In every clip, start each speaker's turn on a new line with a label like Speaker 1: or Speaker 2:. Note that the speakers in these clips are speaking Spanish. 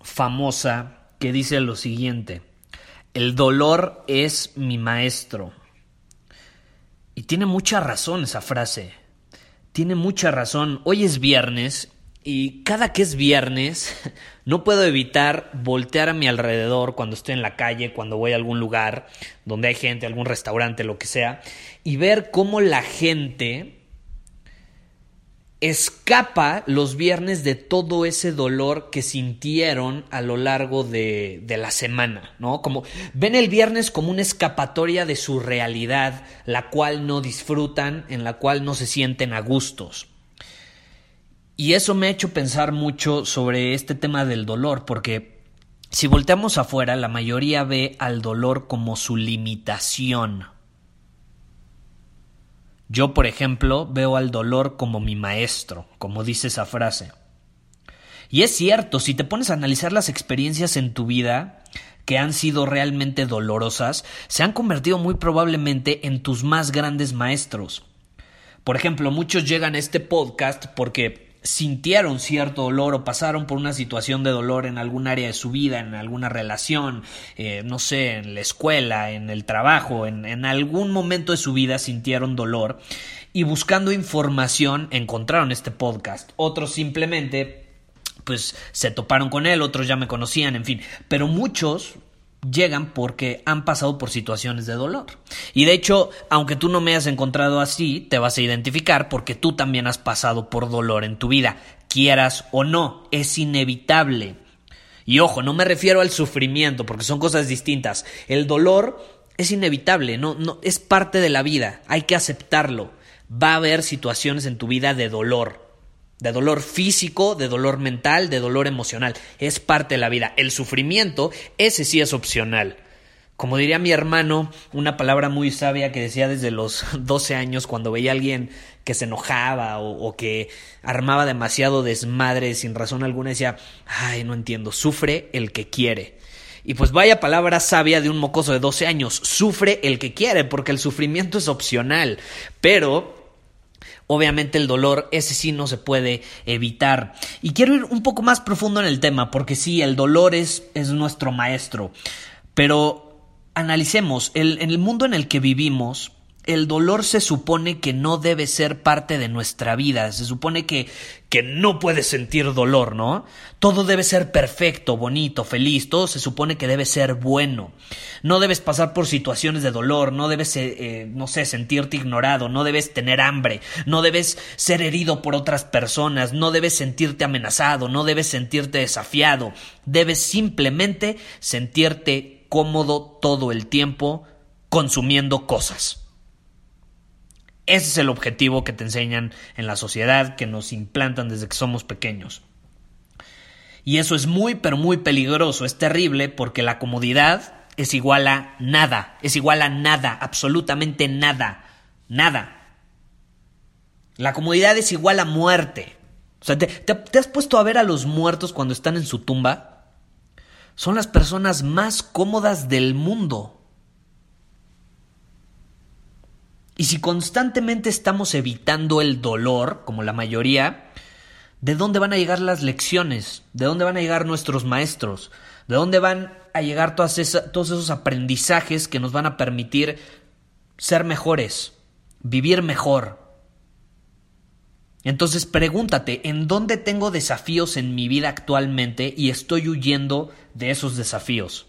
Speaker 1: famosa que dice lo siguiente, el dolor es mi maestro. Y tiene mucha razón esa frase, tiene mucha razón. Hoy es viernes y cada que es viernes no puedo evitar voltear a mi alrededor cuando estoy en la calle, cuando voy a algún lugar donde hay gente, algún restaurante, lo que sea, y ver cómo la gente escapa los viernes de todo ese dolor que sintieron a lo largo de, de, la semana, ¿no? Como ven el viernes como una escapatoria de su realidad, la cual no disfrutan, en la cual no se sienten a gustos. Y eso me ha hecho pensar mucho sobre este tema del dolor, porque si volteamos afuera, la mayoría ve al dolor como su limitación. Yo, por ejemplo, veo al dolor como mi maestro, como dice esa frase. Y es cierto, si te pones a analizar las experiencias en tu vida que han sido realmente dolorosas, se han convertido muy probablemente en tus más grandes maestros. Por ejemplo, muchos llegan a este podcast porque sintieron cierto dolor o pasaron por una situación de dolor en algún área de su vida, en alguna relación, eh, no sé, en la escuela, en el trabajo, en, en algún momento de su vida sintieron dolor y buscando información encontraron este podcast. Otros simplemente pues se toparon con él, otros ya me conocían, en fin, pero muchos llegan porque han pasado por situaciones de dolor. Y de hecho, aunque tú no me hayas encontrado así, te vas a identificar porque tú también has pasado por dolor en tu vida, quieras o no, es inevitable. Y ojo, no me refiero al sufrimiento porque son cosas distintas. El dolor es inevitable, no, no es parte de la vida, hay que aceptarlo. Va a haber situaciones en tu vida de dolor de dolor físico, de dolor mental, de dolor emocional. Es parte de la vida. El sufrimiento, ese sí es opcional. Como diría mi hermano, una palabra muy sabia que decía desde los 12 años cuando veía a alguien que se enojaba o, que armaba demasiado desmadre sin razón alguna, decía, ay, no entiendo, sufre el que quiere. Y pues vaya palabra sabia de un mocoso de 12 años, sufre el que quiere, porque el sufrimiento es opcional. Pero Obviamente el dolor, ese sí no se puede evitar. Y quiero ir un poco más profundo en el tema, porque sí, el dolor es, es nuestro maestro. Pero analicemos, el, en el mundo en el que vivimos, el dolor se supone que no debe ser parte de nuestra vida, se supone que, que no puedes sentir dolor, ¿no? Todo debe ser perfecto, bonito, feliz, todo se supone que debe ser bueno. No debes pasar por situaciones de dolor, no debes, eh, eh, no sé, sentirte ignorado, no debes tener hambre, no debes ser herido por otras personas, no debes sentirte amenazado, no debes sentirte desafiado, debes simplemente sentirte cómodo todo el tiempo consumiendo cosas. Ese es el objetivo que te enseñan en la sociedad, que nos implantan desde que somos pequeños. Y eso es muy, pero muy peligroso, es terrible porque la comodidad es igual a nada, es igual a nada, absolutamente nada, nada. La comodidad es igual a muerte. O sea, ¿te, te has puesto a ver a los muertos cuando están en su tumba? Son las personas más cómodas del mundo. Y si constantemente estamos evitando el dolor, como la mayoría, ¿de dónde van a llegar las lecciones? ¿De dónde van a llegar nuestros maestros? ¿De dónde van a llegar todos esos aprendizajes que nos van a permitir ser mejores, vivir mejor? Entonces pregúntate, ¿en dónde tengo desafíos en mi vida actualmente y estoy huyendo de esos desafíos?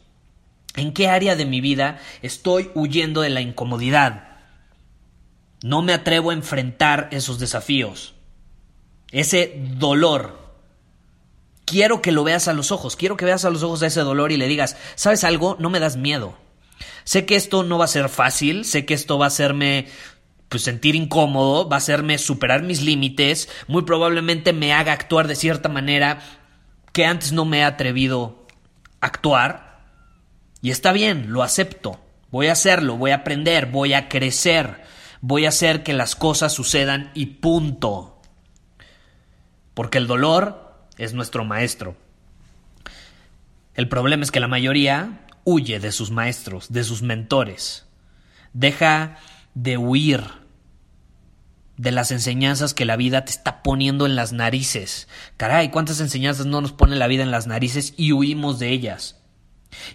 Speaker 1: ¿En qué área de mi vida estoy huyendo de la incomodidad? No me atrevo a enfrentar esos desafíos, ese dolor. Quiero que lo veas a los ojos, quiero que veas a los ojos a ese dolor y le digas, ¿sabes algo? No me das miedo. Sé que esto no va a ser fácil, sé que esto va a hacerme pues sentir incómodo, va a hacerme superar mis límites, muy probablemente me haga actuar de cierta manera que antes no me he atrevido a actuar. Y está bien, lo acepto. Voy a hacerlo, voy a aprender, voy a crecer, voy a hacer que las cosas sucedan y punto. Porque el dolor es nuestro maestro. El problema es que la mayoría huye de sus maestros, de sus mentores. Deja de huir de las enseñanzas que la vida te está poniendo en las narices. Caray, ¿cuántas enseñanzas no nos pone la vida en las narices y huimos de ellas?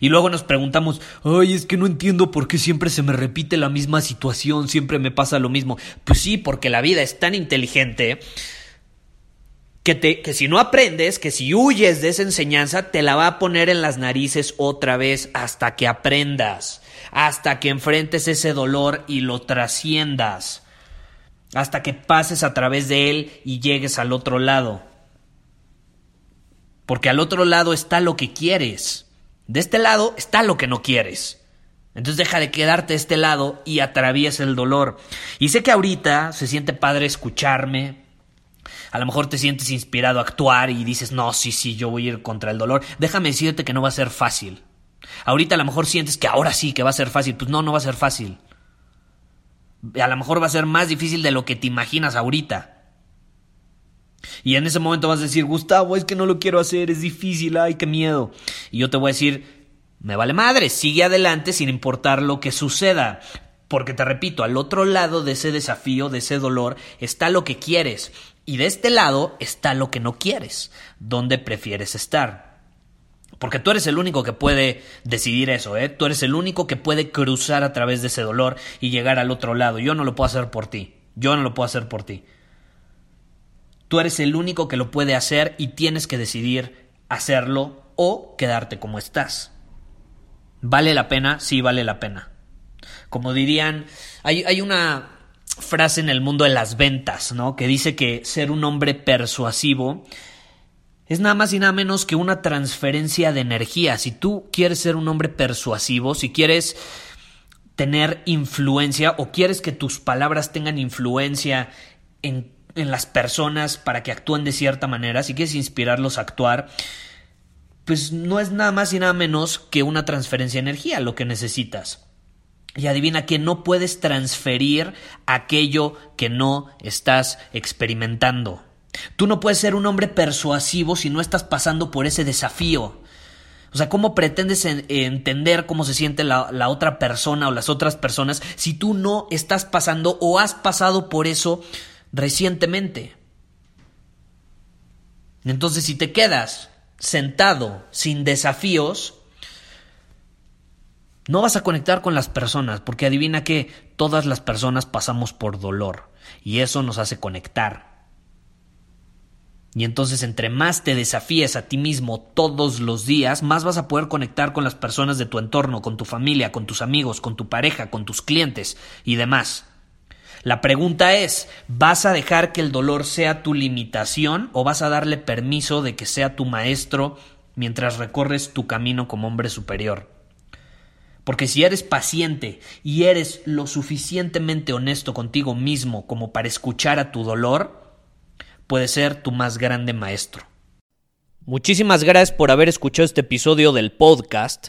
Speaker 1: Y luego nos preguntamos, ay, es que no entiendo por qué siempre se me repite la misma situación, siempre me pasa lo mismo. Pues sí, porque la vida es tan inteligente que, te, que si no aprendes, que si huyes de esa enseñanza, te la va a poner en las narices otra vez hasta que aprendas, hasta que enfrentes ese dolor y lo trasciendas, hasta que pases a través de él y llegues al otro lado. Porque al otro lado está lo que quieres. De este lado está lo que no quieres. Entonces deja de quedarte de este lado y atraviesa el dolor. Y sé que ahorita se siente padre escucharme. A lo mejor te sientes inspirado a actuar y dices, no, sí, sí, yo voy a ir contra el dolor. Déjame decirte que no va a ser fácil. Ahorita a lo mejor sientes que ahora sí que va a ser fácil. Pues no, no va a ser fácil. A lo mejor va a ser más difícil de lo que te imaginas ahorita. Y en ese momento vas a decir, Gustavo, es que no lo quiero hacer, es difícil, ay, qué miedo. Y yo te voy a decir, me vale madre, sigue adelante sin importar lo que suceda. Porque te repito, al otro lado de ese desafío, de ese dolor, está lo que quieres. Y de este lado está lo que no quieres, donde prefieres estar. Porque tú eres el único que puede decidir eso, ¿eh? Tú eres el único que puede cruzar a través de ese dolor y llegar al otro lado. Yo no lo puedo hacer por ti. Yo no lo puedo hacer por ti. Tú eres el único que lo puede hacer y tienes que decidir hacerlo o quedarte como estás. ¿Vale la pena? Sí, vale la pena. Como dirían, hay, una frase en el mundo de las ventas, ¿no? Que dice que ser un hombre persuasivo es nada más y nada menos que una transferencia de energía. Si tú quieres ser un hombre persuasivo, si quieres tener influencia o quieres que tus palabras tengan influencia en en las personas para que actúen de cierta manera, si quieres inspirarlos a actuar, pues no es nada más y nada menos que una transferencia de energía lo que necesitas. Y adivina que no puedes transferir aquello que no estás experimentando. Tú no puedes ser un hombre persuasivo si no estás pasando por ese desafío. O sea, ¿cómo pretendes entender cómo se siente la, la, otra persona o las otras personas si tú no estás pasando o has pasado por eso recientemente. Entonces, si te quedas sentado sin desafíos, no vas a conectar con las personas, porque adivina que todas las personas pasamos por dolor y eso nos hace conectar. Y entonces entre más te desafíes a ti mismo todos los días, más vas a poder conectar con las personas de tu entorno, con tu familia, con tus amigos, con tu pareja, con tus clientes y demás. La pregunta es, ¿vas a dejar que el dolor sea tu limitación o vas a darle permiso de que sea tu maestro mientras recorres tu camino como hombre superior? Porque si eres paciente y eres lo suficientemente honesto contigo mismo como para escuchar a tu dolor, puede ser tu más grande maestro. Muchísimas gracias por haber escuchado este episodio del podcast.